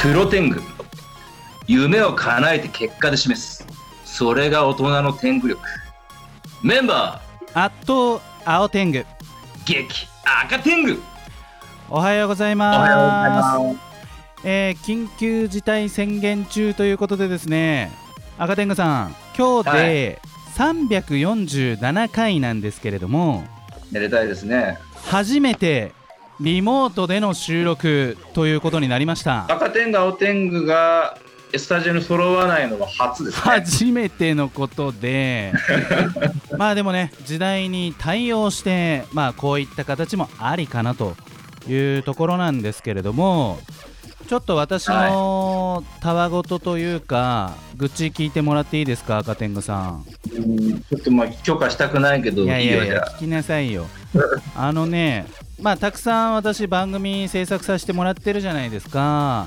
プロテング夢を叶えて結果で示す。それが大人の天狗力。メンバ圧倒青天狗。ー激赤天狗。おはようございおはようございます。ますえー緊急事態宣言中ということでですね赤天狗さん今日で347回なんですけれども、めでたいですね。初めてリモートでの収録ということになりました。赤天狗青天狗がスタジオに揃わないのは初ですね。初めてのことで。まあでもね時代に対応してまあこういった形もありかなというところなんですけれどもちょっと私のたわごとというか、愚痴聞いてもらっていいですか赤天狗さん。うんちょっとまあ許可したくないけどいやいやいや聞きなさいよ。あのね まあたくさん私番組制作させてもらってるじゃないですか。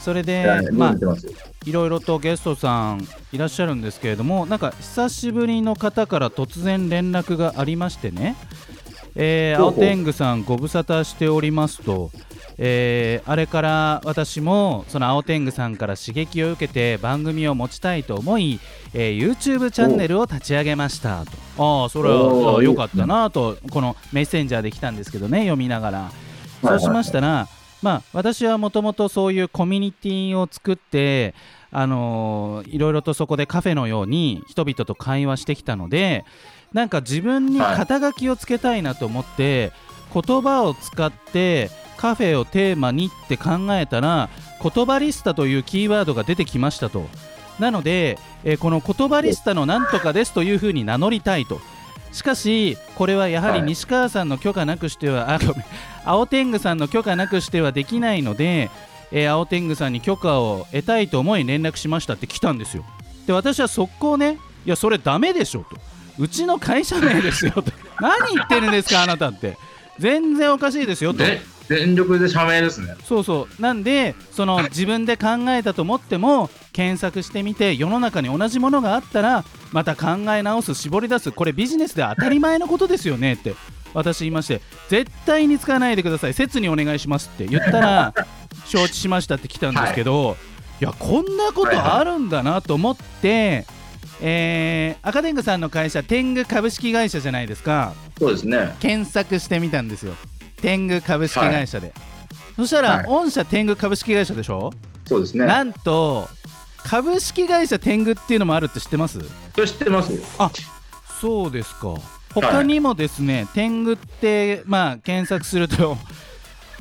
それで、あまあ見てますよ。いろいろとゲストさんいらっしゃるんですけれどもなんか久しぶりの方から突然連絡がありましてね、えー、青天狗さんご無沙汰しておりますと、えーあれから私もその青天狗さんから刺激を受けて番組を持ちたいと思い、えー YouTube チャンネルを立ち上げましたと。ああそれは良かったなとこのメッセンジャーで来たんですけどね読みながら。そうしましたら、まあ、私はもともとそういうコミュニティを作って、あのーいろいろとそこでカフェのように人々と会話してきたのでなんか自分に肩書きをつけたいなと思って、言葉を使ってカフェをテーマにって考えたら言葉リスタというキーワードが出てきましたと。なので、えーこの言葉リスタのなんとかですというふうに名乗りたいと。しかしこれはやはりはい。西川さんの許可なくしては、あごめん青天狗さんの許可なくしてはできないので、えー青天狗さんに許可を得たいと思い連絡しましたって来たんですよ。で私は速攻ねいやそれダメでしょと。うちの会社名ですよと。何言ってるんですかあなたって全然おかしいですよと。で全力で社名ですね。そうそう。なんでその自分で考えたと思っても検索してみて世の中に同じものがあったらまた考え直す絞り出すこれビジネスで当たり前のことですよねって私言いまして絶対に使わないでください。切にお願いしますって言ったら 承知しましたって来たんですけど、い、やこんなことあるんだなと思って、えー赤天狗さんの会社天狗株式会社じゃないですか。そうですね。検索してみたんですよ。天狗株式会社で、そしたら、はい。御社天狗株式会社でしょ、そうですね。なんと株式会社天狗っていうのもあるって知ってます？知ってますよ。そうですか。他にもですね、天狗ってまあ検索すると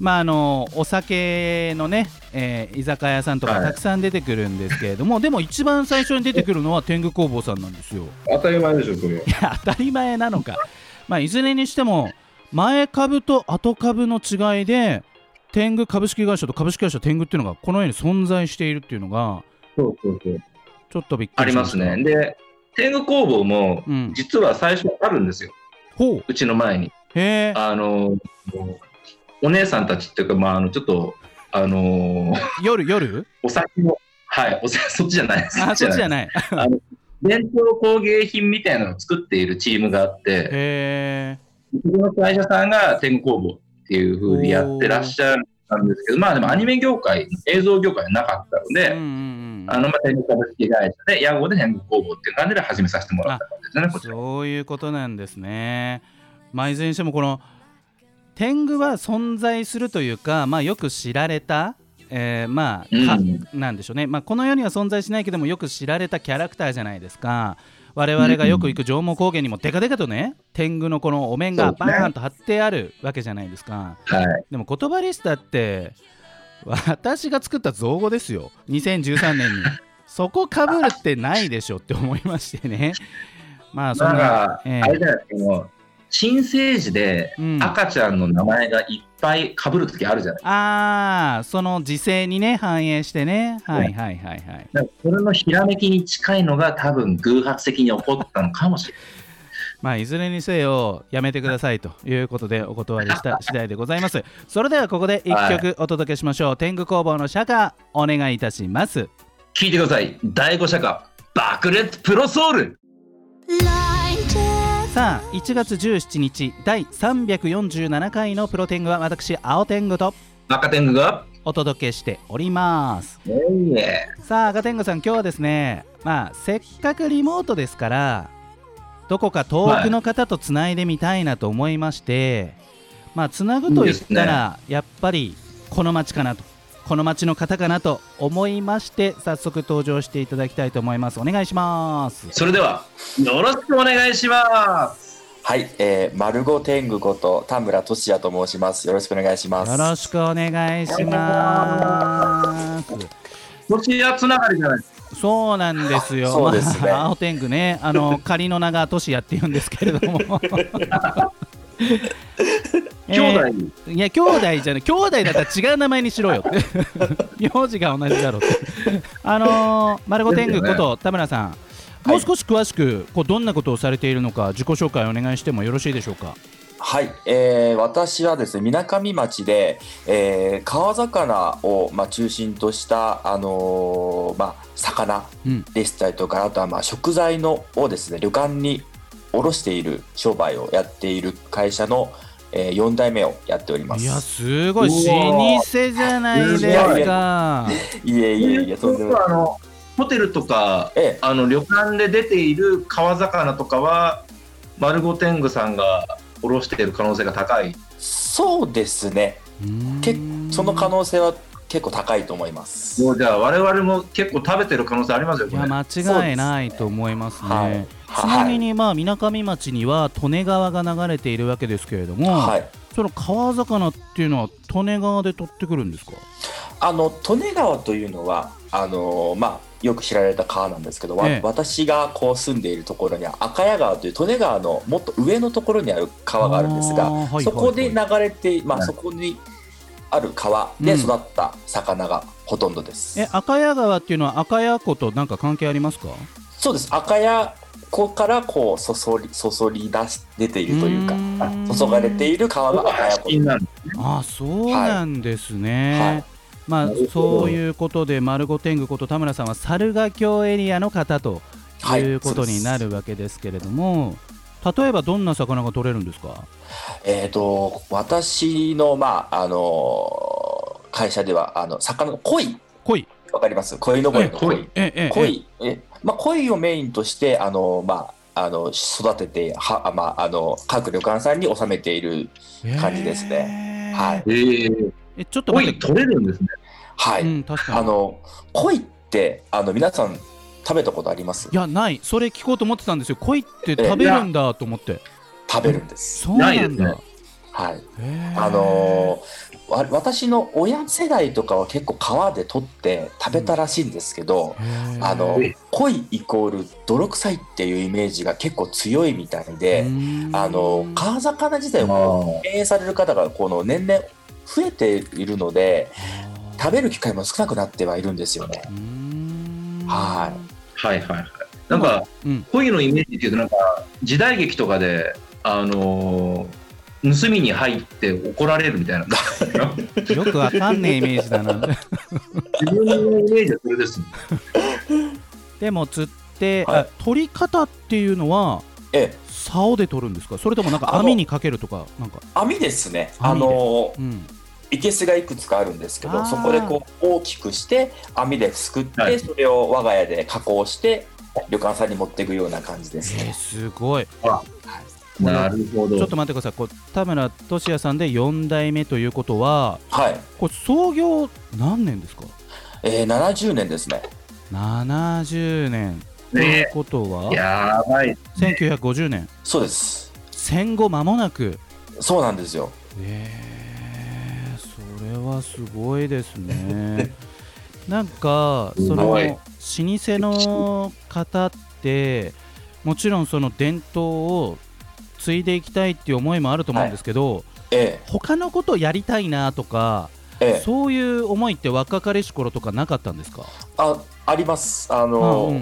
まああのお酒のね、えー居酒屋さんとかはい。たくさん出てくるんですけれども、でも一番最初に出てくるのは天狗工房さんなんですよ。当たり前でしょそれいや当たり前なのか、まあ、いずれにしても前株と後株の違いで天狗株式会社と株式会社天狗っていうのがこのように存在しているっていうのがそうそうそう。ちょっとびっくありまりしますね。で天狗工房もうん、実は最初あるんですよ。ほう。うちの前に。あのお姉さんたちっていうか、まあ、あのちょっとあの夜夜？お酒のはいお酒そっちじゃない。ですあそっちじゃない。ない伝統工芸品みたいなのを作っているチームがあってへえそこの会社さんが天狗工房っていうふうにやってらっしゃるんですけどまあでもアニメ業界映像業界はなかったのうんで、うんうん。あのまあ天狗株式会社で屋号で天狗工房っていう感じで始めさせてもらった感じですねこちら。そういうことなんですね。まあ、いずれにしてもこの天狗は存在するというか、まあ、よく知られた、えーまあかうん。なんでしょうね、まあ、この世には存在しないけどもよく知られたキャラクターじゃないですか。我々がよく行く上毛高原にもデカデカとね天狗のこのお面がバーンと貼ってあるわけじゃないですか。はい。でも言葉リスタって私が作った造語ですよ。2013年に。そこかぶるってないでしょって思いましてね。まあそんなあれじゃないです新生児でうん。赤ちゃんの名前がいっぱい被るときあるじゃない、ああその時勢にね反映してね。はいはいはいはい。なんかそれのひらめきに近いのが多分偶発的に起こったのかもしれない。まあいずれにせよやめてくださいということでお断りした 次第でございます。それではここで一曲お届けしましょう、天狗工房の釈迦お願いいたします。聞いてください。第5社歌、爆裂プロソウル。さあ1月17日第347回のプロ天狗は私青天狗と赤天狗がお届けしております。さあ赤天狗さん今日はですねまあせっかくリモートですからどこか遠くの方とつないでみたいなと思いまして、まあつなぐと言ったらやっぱりこの町かなとこの町の方かなと思いまして早速登場していただきたいと思いますお願いしますそれでは、よろしくお願いします。はい、えー、マルゴ天狗こと田村俊也と申します。よろしくお願いします。よろしくお願いしますロシアつながりじゃないですか。そうなんですよ。そうですねまあ 青天狗ね、あの 仮の名がトシヤって言うんですけれども。兄弟、えーいや兄弟じゃない。兄弟だったら違う名前にしろよって。名字が同じだろうって。あのー、マルゴ天狗こと田村さん。もう少し詳しくこうどんなことをされているのか自己紹介お願いしてもよろしいでしょうか？はい、えー、私はですね、みなかみ町で、えー、川魚を、まあ、中心とした、あのーまあ、魚うん。でしたりとか、あとは、まあ、食材のをですね、旅館に卸している商売をやっている会社の、えー、4代目をやっておりまいやす。すごい老舗じゃないですかいえいえいえ、とんでも。あのホテルとかええあの旅館で出ている川魚とかは丸ご天狗さんがおろしている可能性が高い。そうですね、けその可能性は結構高いと思います。もうじゃあ我々も結構食べてる可能性ありますよ。いや間違いないと思いますね。はいちなみにまあみなかみ町には利根川が流れているわけですけれども、はい。その川魚っていうのは利根川で取ってくるんですか？あの利根川というのはあのまあよく知られた川なんですけど、わええ私がこう住んでいるところには赤谷川という利根川のもっと上のところにある川があるんですが、はいはいはいそこで流れて、まあ、はいそこにある川で育った魚がほとんどです。え赤谷川っていうのは赤谷湖となんか関係ありますか？そうです赤谷湖からこうそそりそそり出し出ているというか注がれている川が赤谷湖。ああそうなんですね。はいまあなるほどそういうことで丸ご天狗こと田村さんは猿ヶ京エリアの方とはいいうことになるわけですけれども、例えばどんな魚が取れるんですか？えー、と私の、まああの会社ではあの魚の鯉。鯉。わかります？鯉のぼりの鯉鯉。ええええ鯉。え、まあ、鯉をメインとしてあの、まあ、あの育てては、あまあ、あの各旅館さんに納めている感じですね。ねはい。えええちょっと鯉取れるんですね。はい、うんあの鯉ってあの皆さん食べたことあります？いやない。それ聞こうと思ってたんですよ。鯉って食べるんだと思って。食べるんです。そうなんだ。ね。はい。あのわ私の親世代とかは結構川で取って食べたらしいんですけど、へー。あのえ鯉イコール泥臭いっていうイメージが結構強いみたいで、うーん。あの川魚自体をこう敬遠される方がこの年々増えているので食べる機会も少なくなってはいるんですよね。うーんははいはいはい。なんかうん鯉のイメージっていうとなんか時代劇とかであのー盗みに入って怒られるみたいな。よくわかんねえイメージだな自分のイメージはそれですね。でも釣って、はいあ取り方っていうのはええ、竿で取るんですか？それともなんか網にかけるとかなんか？網ですね。あのうんいけすがいくつかあるんですけどそこでこう大きくして網ですくって、はい。それを我が家で加工して旅館さんに持っていくような感じですえーね。すごい。なるほど。ちょっと待ってください。こう田村俊也さんで4代目ということははい、これ創業何年ですか？えー、70年ですね。70年。といねうことは？やばい。1950年。そうです。戦後間もなく。そうなんですよ。えー、それはすごいですね。なんかすその老舗の方ってもちろんその伝統を継いでいきたいっていう思いもあると思うんですけど、え他のことやりたいなとか、ええ。えそういう思いって若かりし頃とかなかったんですか？ああります。あうんの、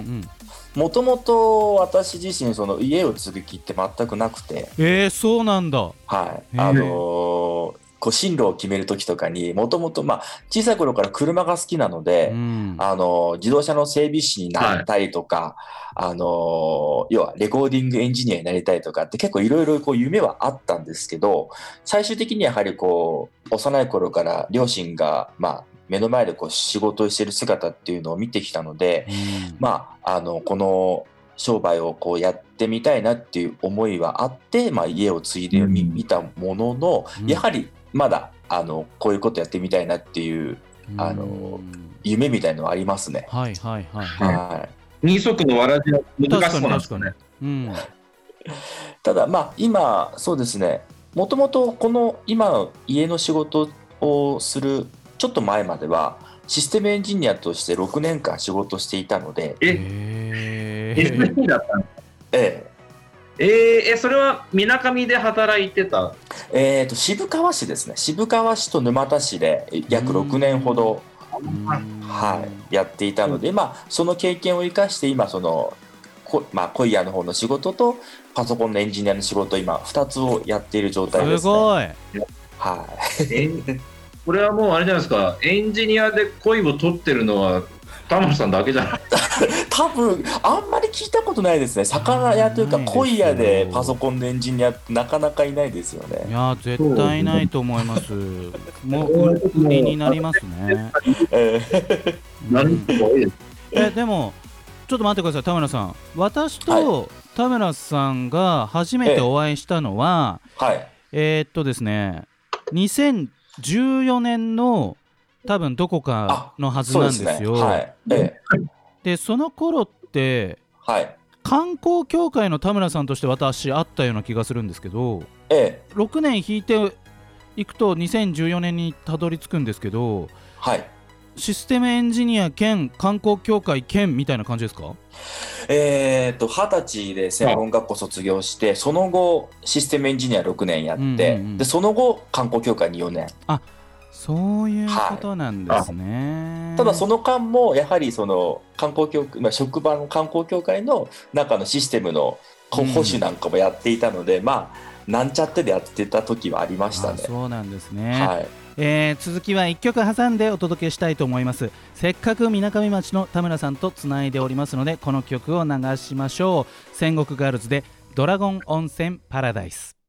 もともと私自身その家を継ぐ気って全くなくて、えー、そうなんだ。はい、あのーこう進路を決める時とかにもともとまあ小さい頃から車が好きなので、うん。あのー自動車の整備士になりたいとか、あのー要はレコーディングエンジニアになりたいとかって結構いろいろこう夢はあったんですけど最終的にやはりこう幼い頃から両親がまあ目の前でこう仕事をしている姿っていうのを見てきたので、うん。まあ、あのこの商売をこうやってみたいなっていう思いはあって、まあ、家を継いでみうん。見たものの、うん。やはりまだあのこういうことやってみたいなっていうあのうん夢みたいのはありますね。はいはいはいはい。はい二足のわらじは難しそうなんですかね。うんただまあ今そうですねもともとこの今の家の仕事をするちょっと前まではシステムエンジニアとして6年間仕事していたので、え、へー SE だったんですかええーえ、それはみなかみで働いてた？ええーと渋川市ですね。渋川市と沼田市で約6年ほど、うん。はい、やっていたので、まあ、その経験を生かして今そのこまあ、コイヤの方の仕事とパソコンのエンジニアの仕事今2つをやっている状態ですす、ね、ごい。はい。えこれはもうあれじゃないですか、エンジニアで恋を取ってるのは田村さんだけじゃない。多分あんまり聞いたことないですね。魚屋というかないですよ。コイヤでパソコンのエンジニアってなかなかいないですよいねや絶対ないと思います。もう売りになりますね。えー なるほど。えでもちょっと待ってください田村さん。私と田村さんが初めてお会いしたのは、はい。えーっとですね2014年の多分どこかのはずなんですよ。はい。えでその頃ってーはい。観光協会の田村さんとして私会ったような気がするんですけどえ6年引いていくと2014年にたどり着くんですけどーはい。システムエンジニア兼観光協会兼みたいな感じですか？えー、と二十歳で専門学校卒業して、その後システムエンジニア6年やって、うんうんうん。でその後観光協会に4年そういうことなんですね。ただその間もやはりその観光協会、まあ、職場の観光協会の中のシステムの保守なんかもやっていたので、まあなんちゃってでやってた時はありましたあね。そうなんですね、はい、えー続きは1曲挟んでお届けしたいと思います。せっかくみなかみ町の田村さんとつないでおりますのでこの曲を流しましょう。戦国ガールズでドラゴン温泉パラダイス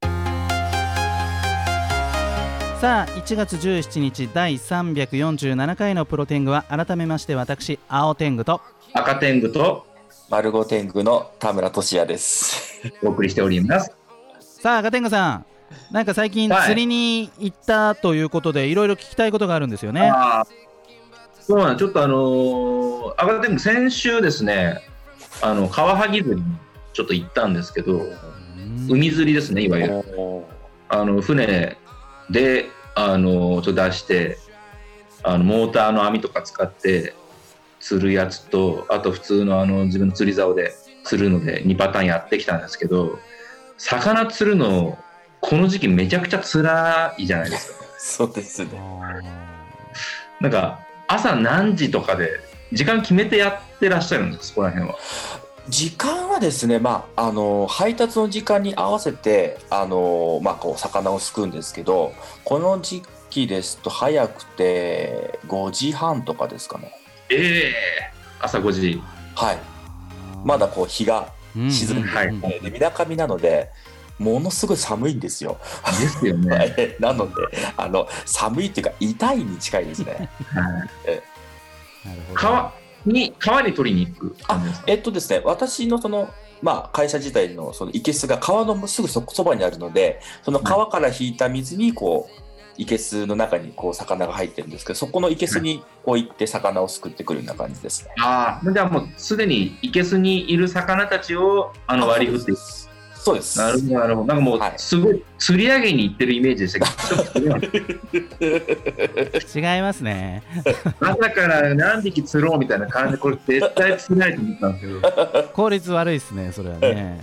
さあ1月17日第347回のプロテングは改めまして私青天狗と赤天狗と丸五天狗の田村俊也です。お送りしております。さあ赤天狗さんなんか最近はい釣りに行ったということでいろいろ聞きたいことがあるんですよねそうなんちょっとあのー、赤天狗先週ですね、あのカワハギ釣りにちょっと行ったんですけど、うん海釣りですね、いわゆる。おあの船であのちょっと出してあのモーターの網とか使って釣るやつとあと普通のあの自分の釣り竿で釣るので2パターンやってきたんですけど魚釣るのこの時期めちゃくちゃ辛いじゃないですか。そうですね。なんか朝何時とかで時間決めてやってらっしゃるんですそこら辺は。時間はですね、まあ、あの配達の時間に合わせてあの、まあ、こう魚をすくうんですけどこの時期ですと早くて5時半とかですかね。ええ朝5時。はい、まだこう日が沈んではいうんでみなかみなのでものすごい寒いんですよ。ですよね。は いなのであの寒いっていうか痛いに近いですね。なるほど川に川に取りに行く感じですか？えっとですね私のそのまあ会社自体のその生けすが川のすぐそそばにあるのでその川から引いた水にこう生けすの中にこう魚が入ってるんですけどそこの生けすにこう行って魚をすくってくるような感じですね。ああ、じゃあもうすでに生けすにいる魚たちをあの割り振っていく。そうです。なるほど、なるほど。なんかもうはいすごい釣り上げに行ってるイメージでしたけど、ちょっと違う違いますね。朝から何匹釣ろうみたいな感じで、これ絶対釣れないと思ったんですけど。効率悪いですね、それはね。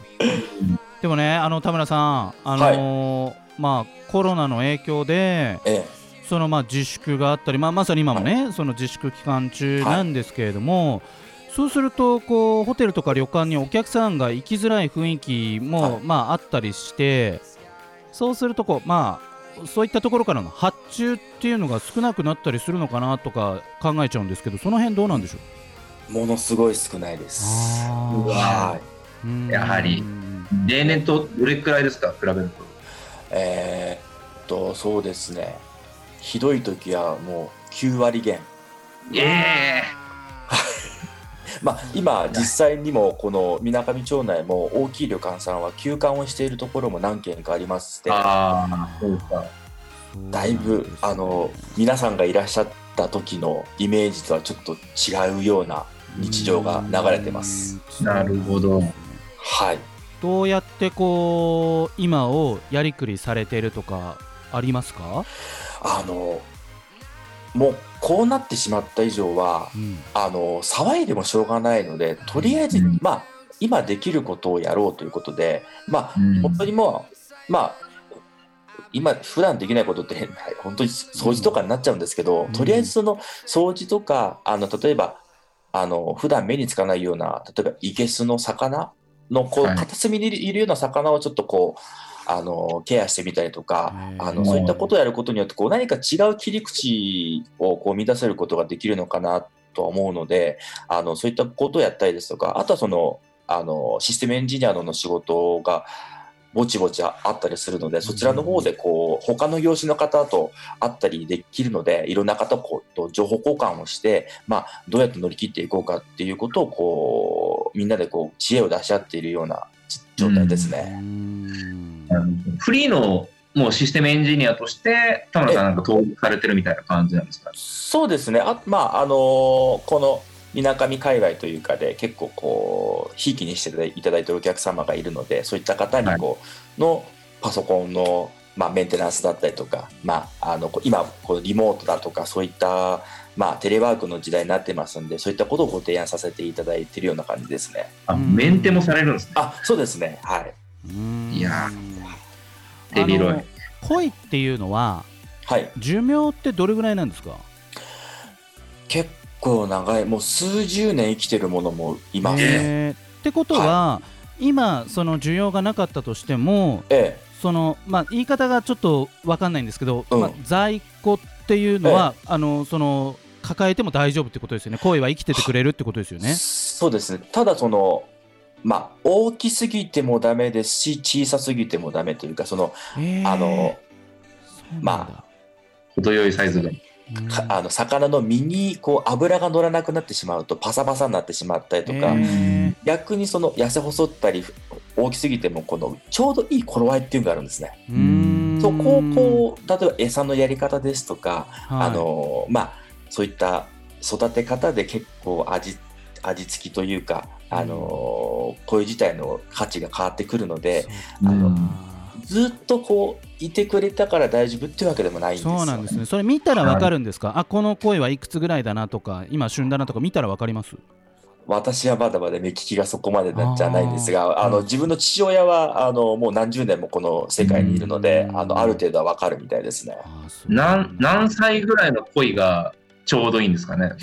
でもね、あの田村さん、あのーまあコロナの影響で、えそのまあ自粛があったり、まあまさに今もね、その自粛期間中なんですけれども。そうするとこうホテルとか旅館にお客さんが行きづらい雰囲気も、はいまああったりしてそうするとこうまあそういったところからの発注っていうのが少なくなったりするのかなとか考えちゃうんですけどその辺どうなんでしょう？えものすごい少ないです。やはり例年とどれくらいですか、比べると。えーっとそうですね。ひどい時はもう9割減。ええまあ、今、実際にもこのみなかみ町内も大きい旅館さんは休館をしているところも何軒かありまして、ああ、そうですか。だいぶあの皆さんがいらっしゃった時のイメージとはちょっと違うような日常が流れてます。なるほど。はい、どうやってこう今をやりくりされてるとかありますか、あのもうこうなってしまった以上はうん。あの騒いでもしょうがないのでとりあえず、うん。まあ今できることをやろうということでまあうん。本当にもうまあ今普段できないことって 本当に掃除とかになっちゃうんですけど、うん。とりあえずその掃除とかあの例えばあの普段目につかないような例えばいけすの魚のこうはい。片隅にいるような魚をちょっとこうあのケアしてみたりとかあのそういったことをやることによってこう何か違う切り口をこう見出せることができるのかなと思うのであのそういったことをやったりですとかあとはそのあのシステムエンジニアの仕事がぼちぼちあったりするのでそちらの方でこう他の業種の方と会ったりできるのでいろんな方こうと情報交換をして、まあ、どうやって乗り切っていこうかっていうことをこうみんなでこう知恵を出し合っているような状態ですうね。フリーのもうシステムエンジニアとして、田村さんなんか登録されてるみたいな感じなんですか？そうですね、あまああのこのみなかみ界隈というかで、結構こう、ひいきにしていただいているお客様がいるので、そういった方にこう、のパソコンの、まあ、メンテナンスだったりとか、まあ、あの今、こうリモートだとか、そういった、まあ、テレワークの時代になってますんで、そういったことをご提案させていただいているような感じですね。あ、うんメンテもされるんですね。あそうですね、はい。うんいや手広いあの恋っていうのははい、寿命ってどれぐらいなんですか？結構長い、もう数十年生きてるものもいます。ね。えーってことは、今その需要がなかったとしてもええ。その、まあ、言い方がちょっと分かんないんですけど、うん。まあ、在庫っていうのは、あのその抱えても大丈夫ってことですよね。恋は生きててくれるってことですよね。そうですね。ただその、まあ、大きすぎてもダメですし、小さすぎてもダメというか、その、えー。あの、ま程よいサイズが。うん。かあの魚の身にこう油が乗らなくなってしまうとパサパサになってしまったりとか、え逆にその痩せ細ったり大きすぎてもこのちょうどいい頃合いっていうのがあるんですね。そこをこう例えば餌のやり方ですとか、はい。あのまあそういった育て方で結構味味付きというか、あの声自体の価値が変わってくるので、あのずっとこういてくれたから大丈夫っていうわけでもないんですよ、そうなんですね。それ見たらわかるんですか、あこの声はいくつぐらいだなとか、今、旬だなとか見たらわかります？私はまだまだ目利きがそこまでなんじゃないんですが、あの自分の父親はあのもう何十年もこの世界にいるので、うん。あのある程度はわかるみたいですね。何何歳ぐらいの恋がちょうどいいんですかね？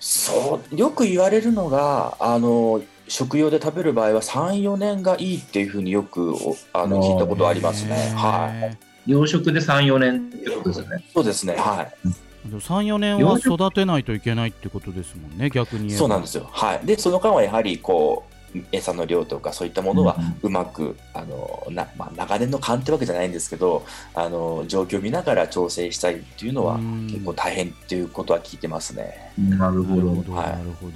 そうよく言われるのがあの食用で食べる場合は34年がいいっていうふうによくおあの聞いたことありますね。はい、い。養殖で3、4年ってことですよね。そうですね。はい。3、4年は育てないといけないってことですもんね、逆に言えば。そうなんですよ。はい。でその間はやはりこう餌の量とかそういったものはうまく、あのなまあ、長年の勘ってわけじゃないんですけどあの状況を見ながら調整したりっていうのはうん結構大変っていうことは聞いてますね。なるほど。なるほど、はいなるほど。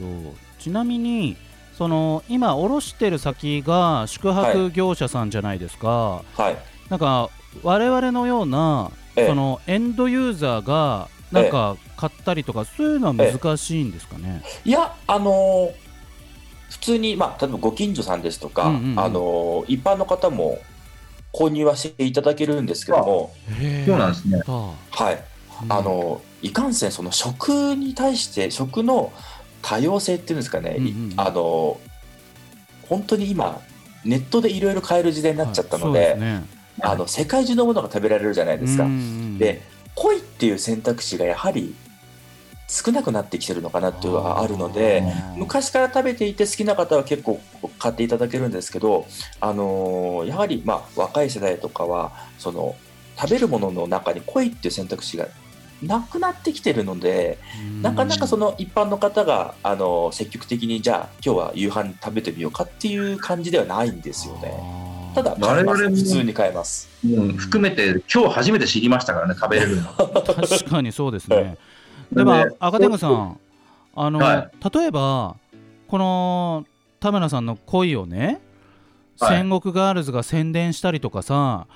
ちなみに、その今、卸してる先が宿泊業者さんじゃないですか。はい。なんか、我々のような、ええ。そのエンドユーザーが、なんか買ったりとか、そういうのは難しいんですかね？いやあの普通に、まあ、例えばご近所さんですとか、うんうんうん。あの一般の方も購入はしていただけるんですけども、そうなんですね。はい、あのいかんせんその食に対して食の多様性っていうんですかね、いうんうんうん。あの本当に今ネットでいろいろ買える時代になっちゃったので,、はいそうすね。あの世界中のものが食べられるじゃないですか。うんうんで恋っていう選択肢がやはり少なくなってきてるのかなっていうのがあるので昔から食べていて好きな方は結構買っていただけるんですけど、あのーやはりまあ若い世代とかはその食べるものの中に恋っていう選択肢がなくなってきてるので、なかなかその一般の方があの積極的にじゃあ今日は夕飯食べてみようかっていう感じではないんですよね。ただ買えます我々も普通に買えます。うん、含めて今日初めて知りましたからね、食べれるの。確かにそうですね。でもなんで赤天狗さんあの、は例えばこの田村さんの恋をね、はい戦国ガールズが宣伝したりとかさ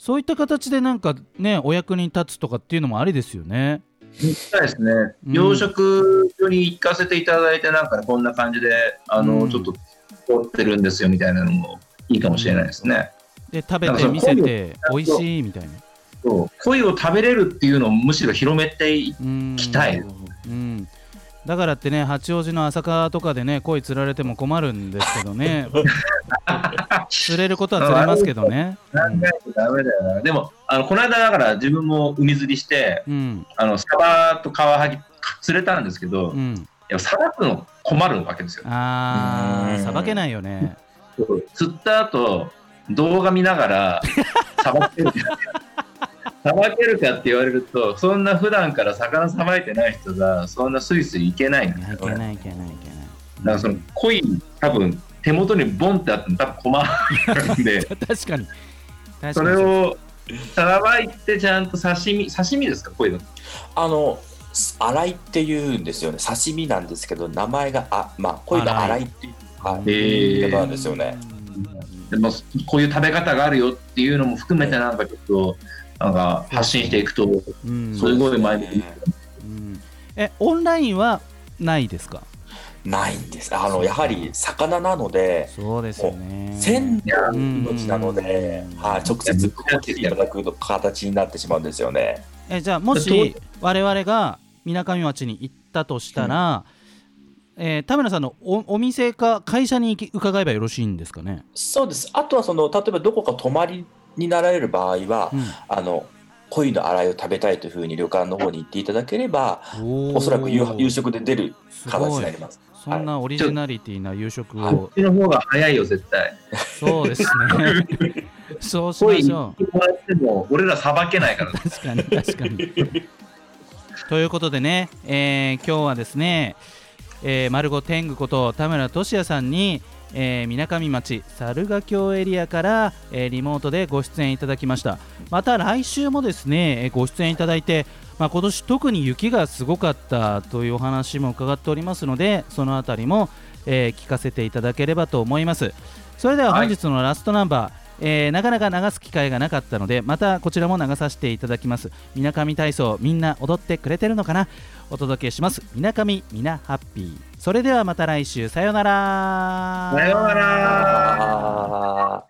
そういった形でなんかねお役に立つとかっていうのもありですよね。そうですね、うん養殖所に行かせていただいて、なんかこんな感じで、あの、うんちょっと撮ってるんですよみたいなのもいいかもしれないですね。で食べて見せて美味しいみたいな。そう鯉を食べれるっていうのをむしろ広めていうんきたい。うんだからってね八王子の朝霞とかでね鯉釣られても困るんですけどね 釣れることは釣れますけどね。考えてダメだよな。でも、あのこの間だから自分も海釣りして、うんあのサバとカワハギ釣れたんですけど、いうん、やさばくの困るわけですよ。うんあーさばけないよね。釣った後動画見ながら さばけるかさばけるかって言われるとそんな普段から魚さばいてない人がそんなスイスイいけないんいですよやいけないいけないいけない。だからその鯉多分手元にボンってあっても多分困るんで。確かに。確かに。それをさばいてちゃんと刺身刺身ですか鯉の？あの洗いって言うんですよね。刺身なんですけど名前があまあ鯉の洗い。っていう言い方なんですよね。でもこういう食べ方があるよっていうのも含めてなんかちょっとなんか発信していくとうんすごい前向きにうんえオンラインはないですか？ないんですあのやはり魚なのでそうですよね。鮮度の命なので、うんはい、直接こう来ていただく形になってしまうんですよね。えじゃあもし我々がみなかみ町に行ったとしたら、えー田村さんのおお店か会社に行き伺えばよろしいんですかね？そうです。あとはその例えばどこか泊まりになられる場合は、うん。あの鯉の洗いを食べたいというふうに旅館の方に行っていただければ、おそらく夕夕食で出る形になります。そんなオリジナリティな夕食はいをこっちの方が早いよ絶対。そうですね。そうしま鯉しょう。行ってもらっても俺らさばけないから。確かに確かに。ということでね、えー今日はですね、えー、丸子天狗こと田村俊也さんにえー、水上町猿ヶ京エリアから、えーリモートでご出演いただきました。また来週もですね、えーご出演いただいて、まあ、今年特に雪がすごかったというお話も伺っておりますのでその辺りも、えー聞かせていただければと思います。それでは本日のラストナンバー、えー、なかなか流す機会がなかったのでまたこちらも流させていただきます。みなかみ体操みんな踊ってくれてるのかな？お届けします。みなかみみなハッピー。それではまた来週。さよなら。さよなら。